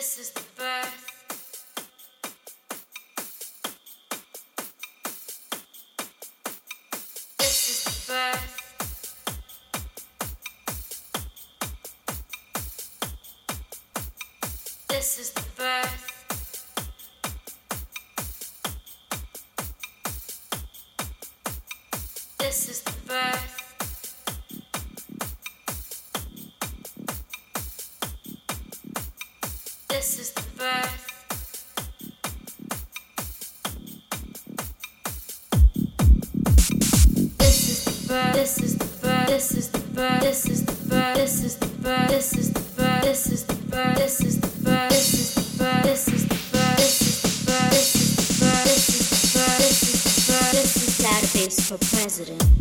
This is the birth. This is the birth. This is the birth. This is the birth. president.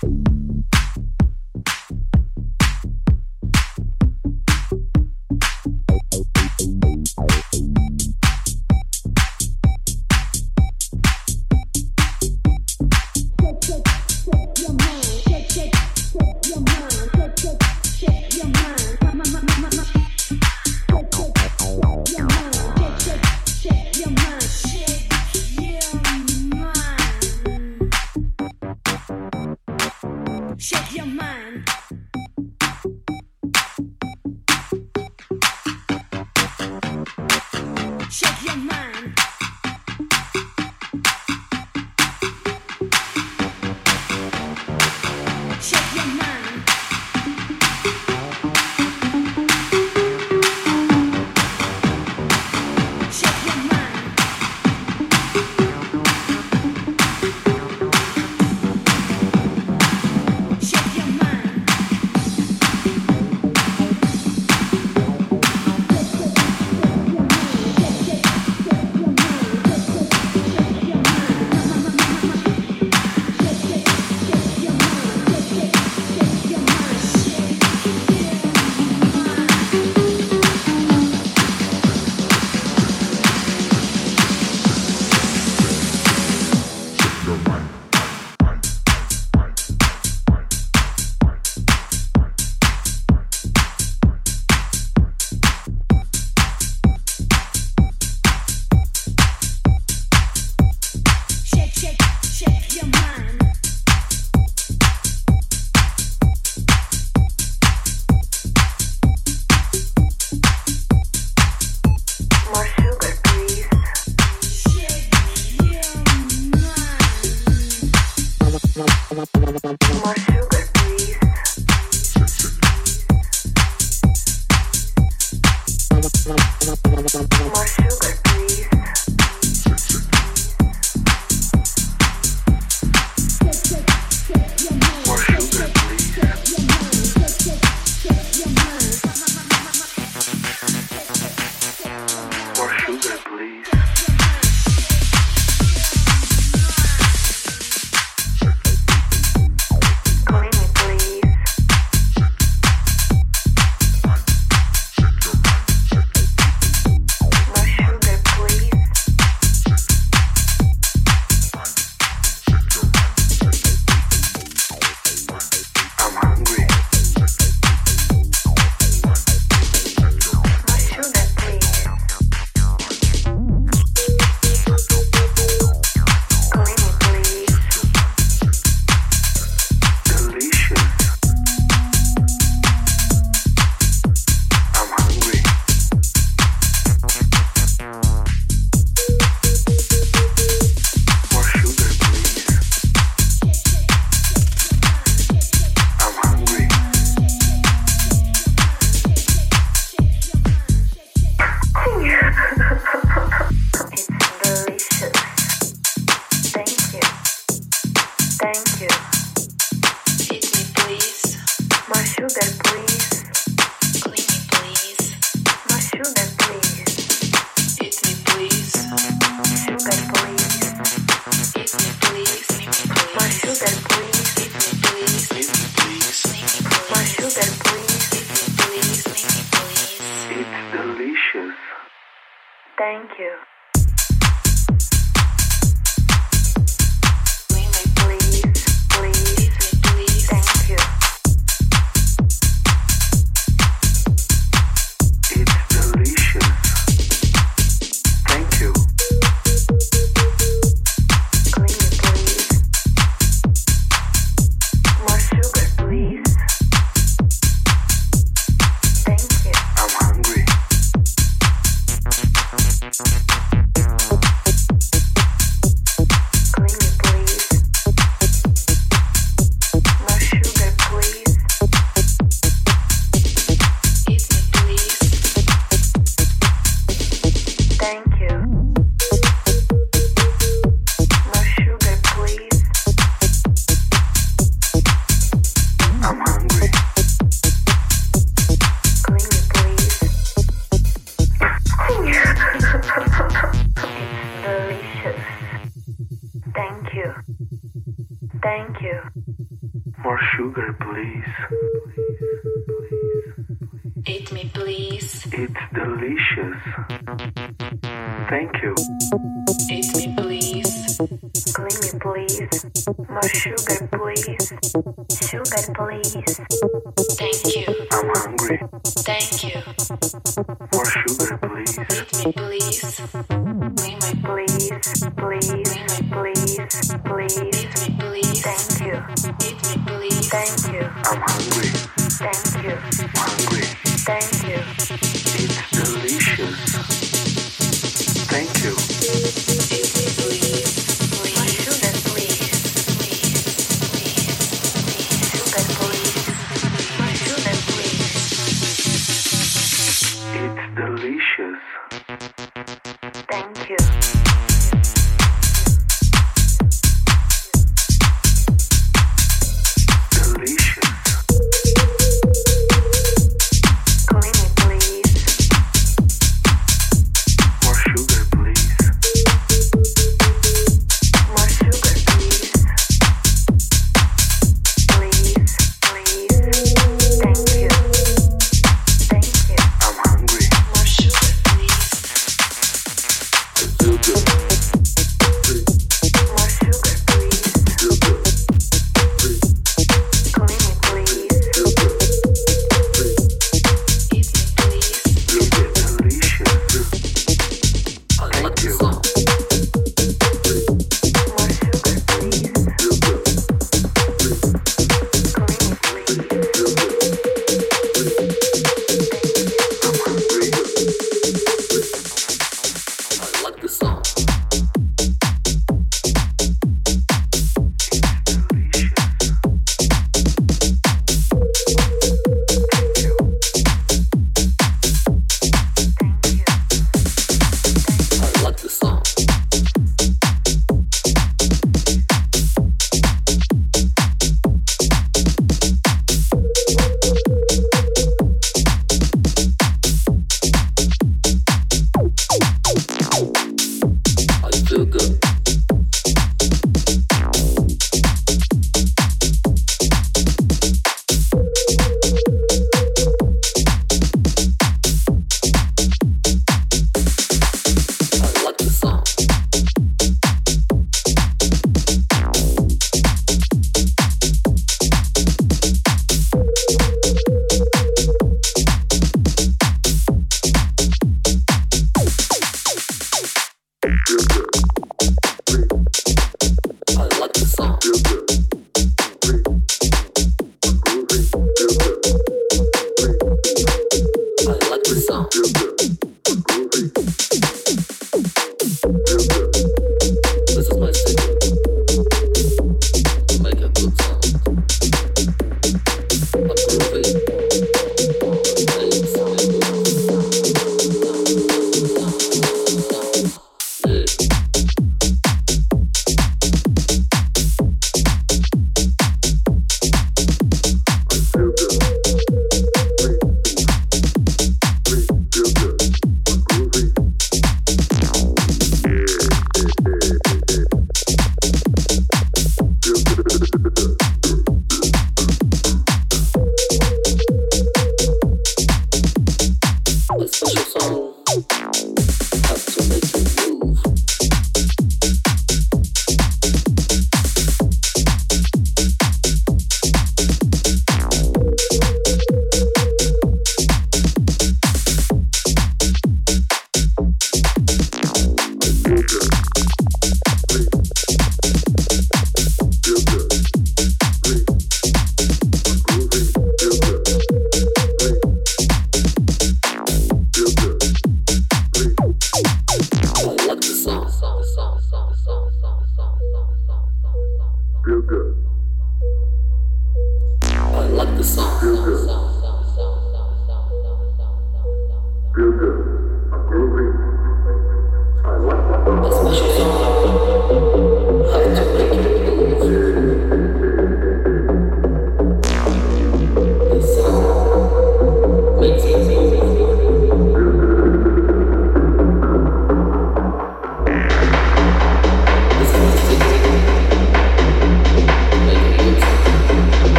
Clean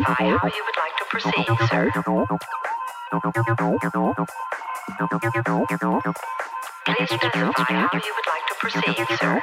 notify how you would like to proceed, sir. Please specify how you would like to proceed, sir.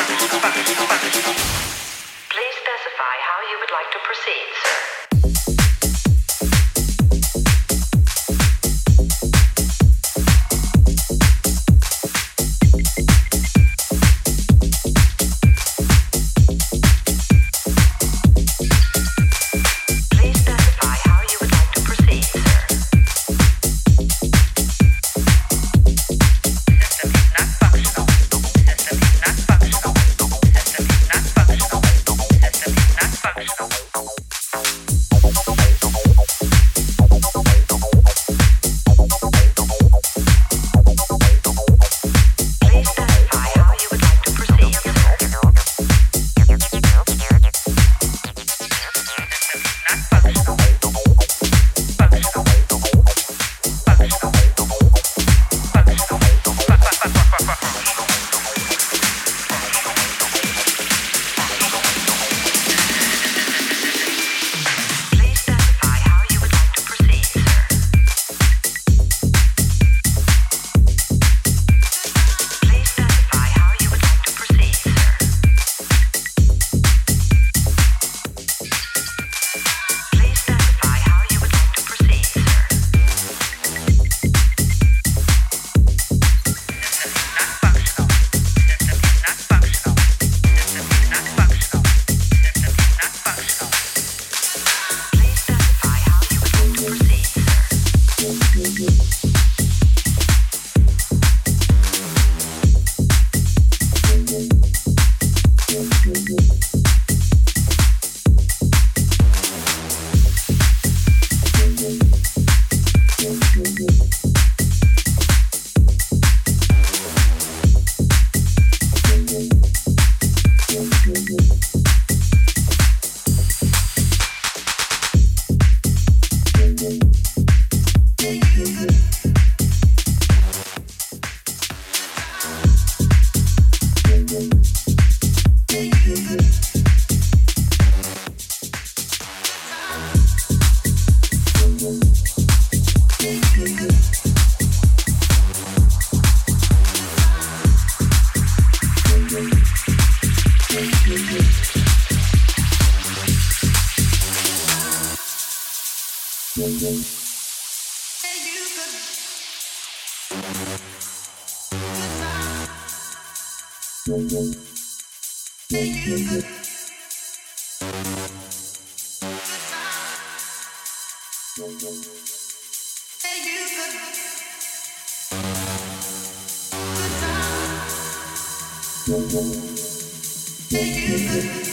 you would like to proceed, sir. Thank you.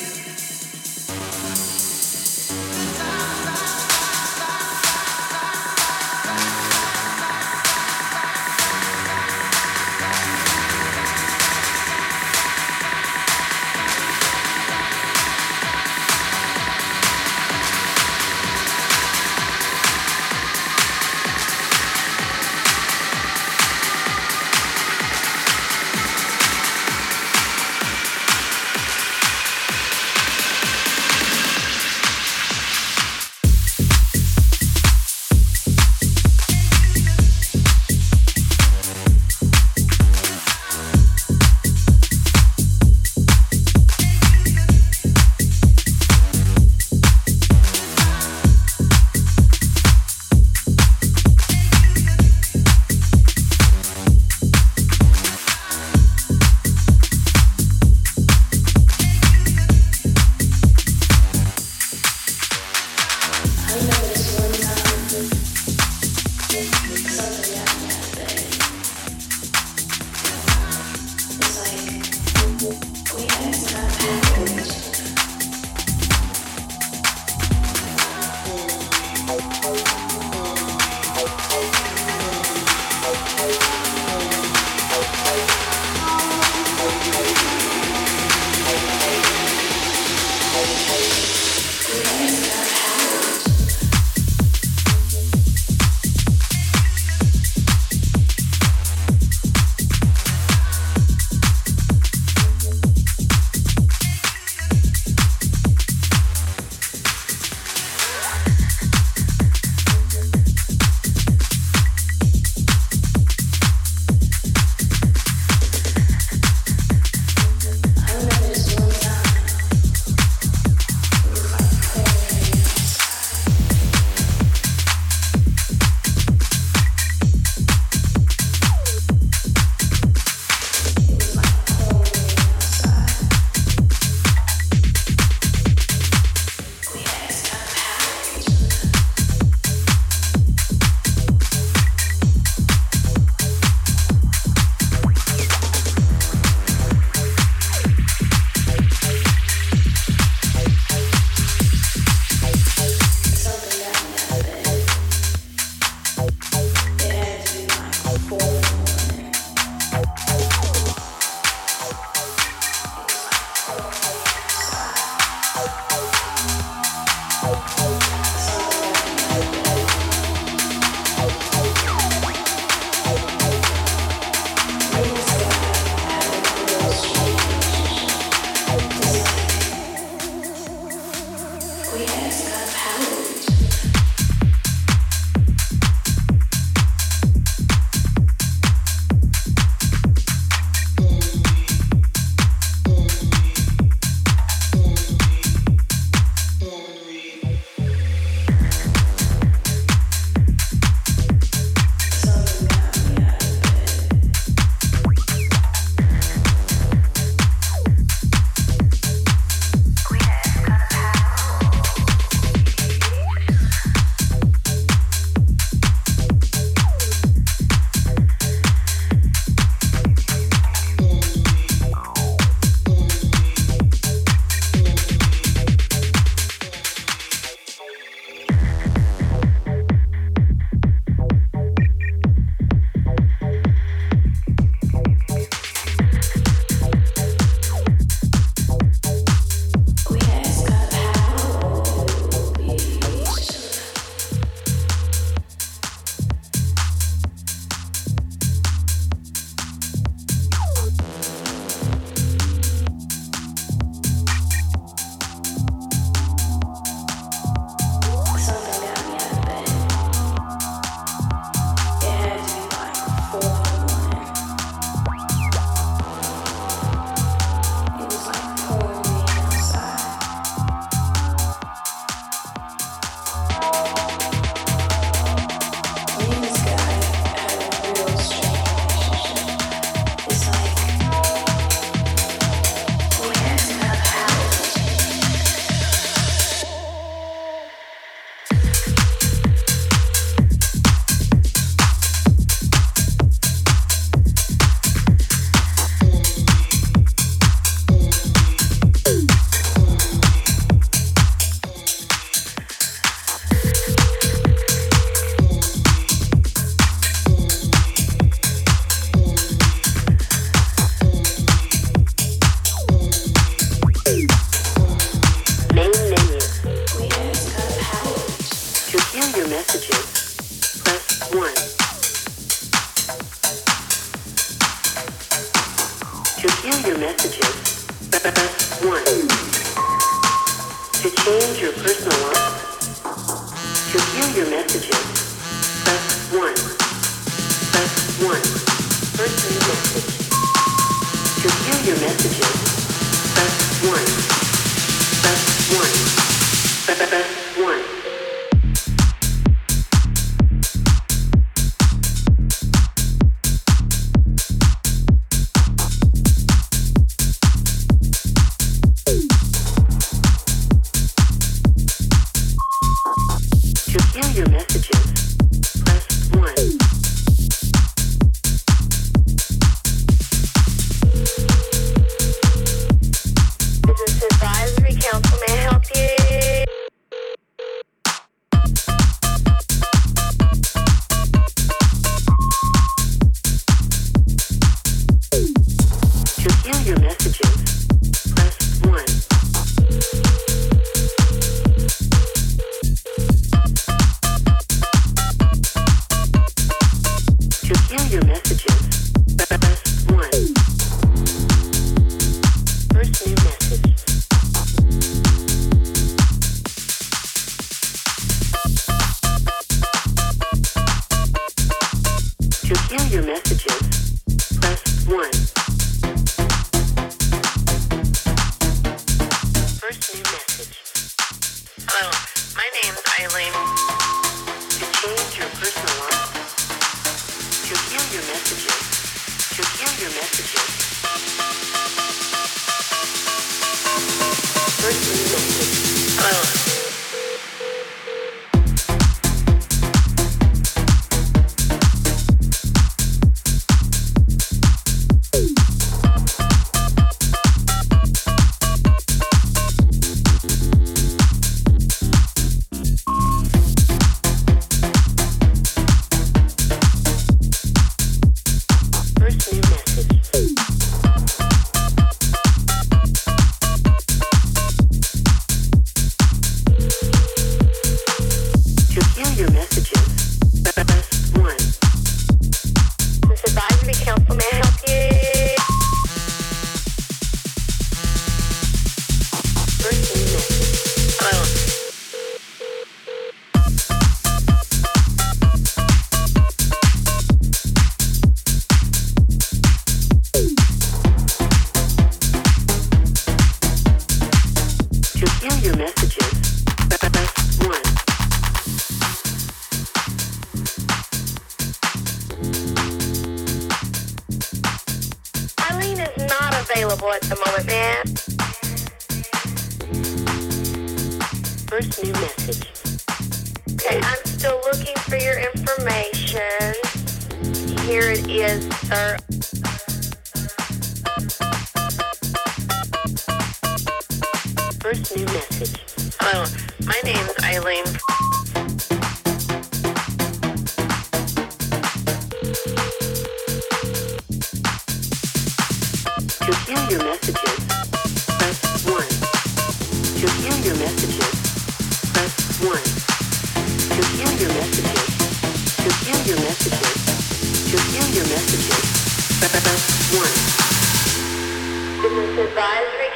messages, press 1.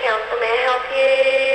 Council. May I help you?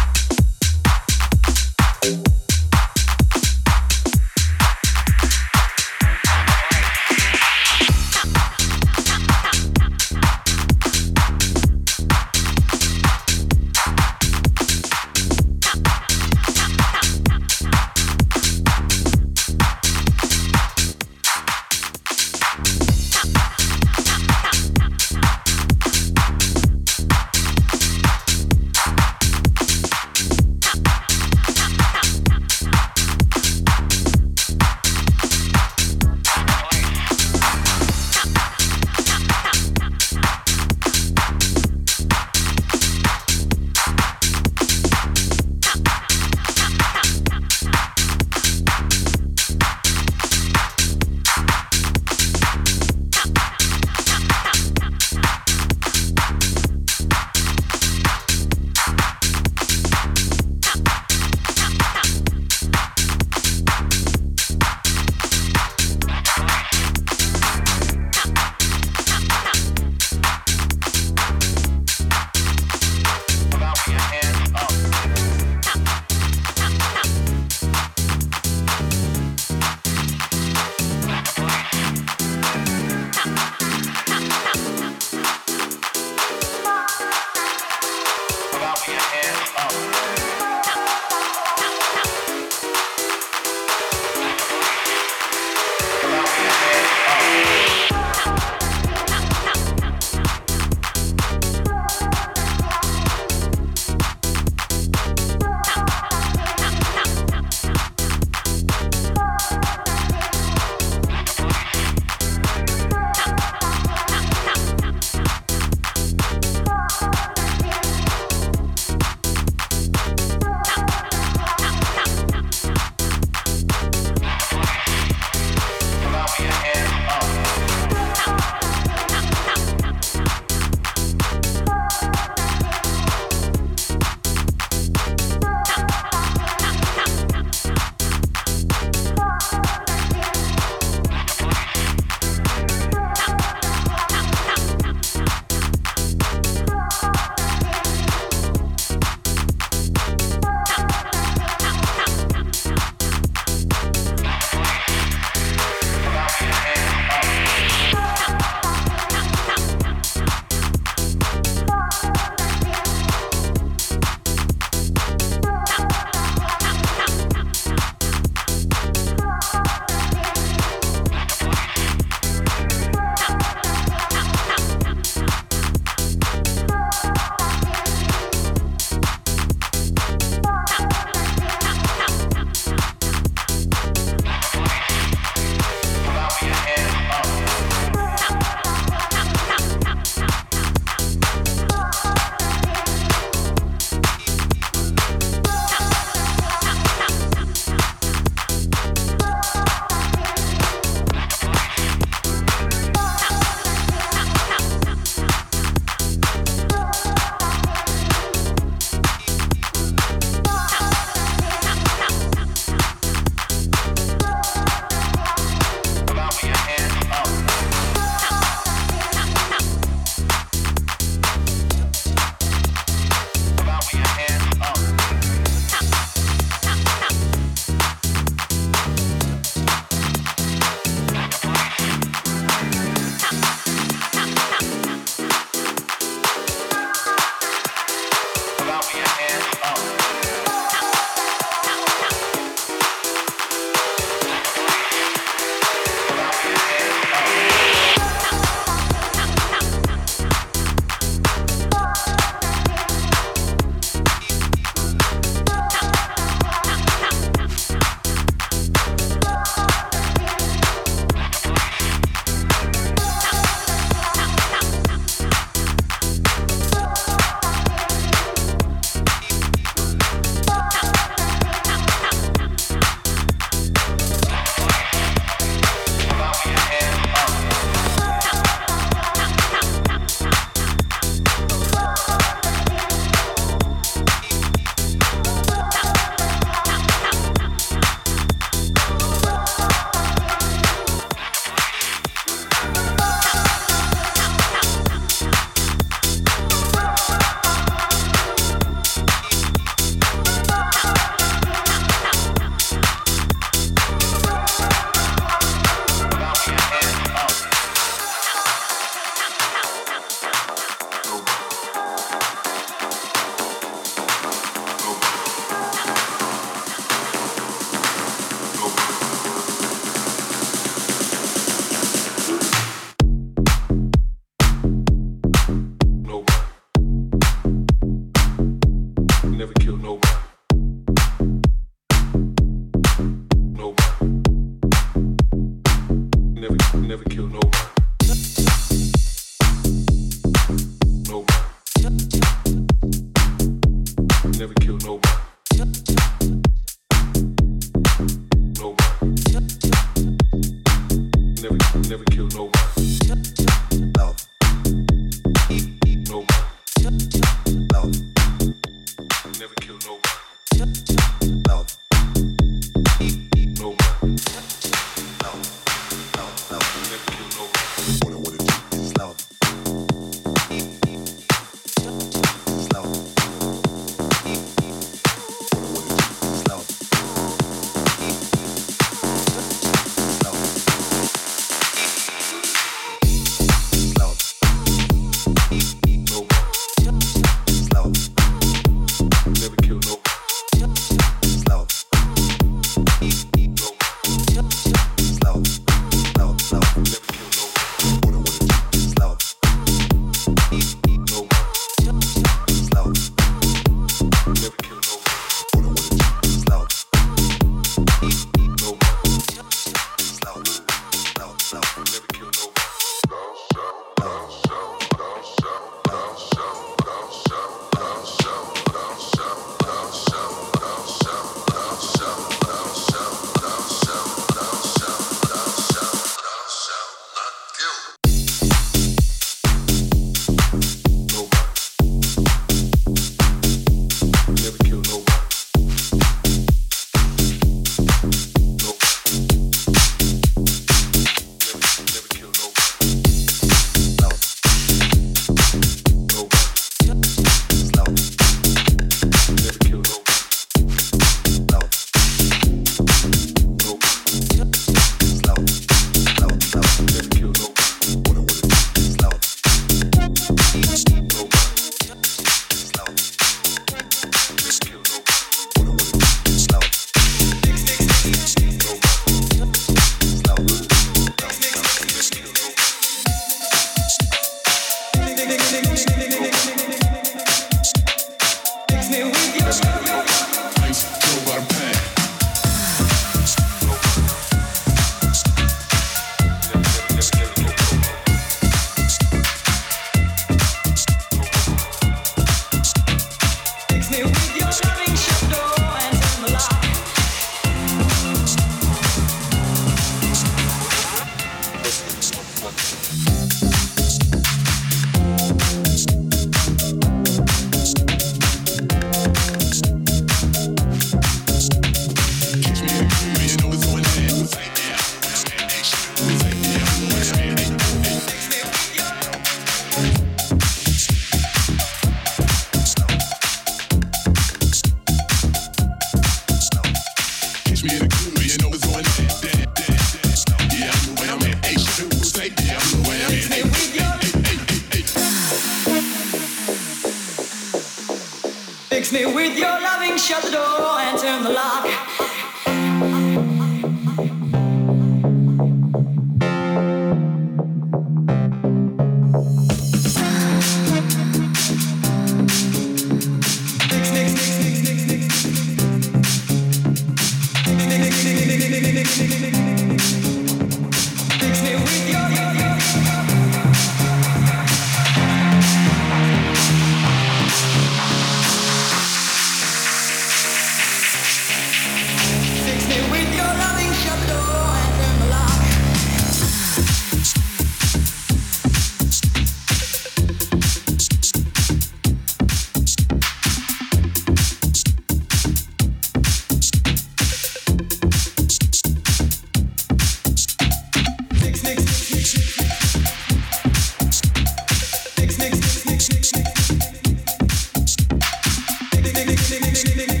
Me in the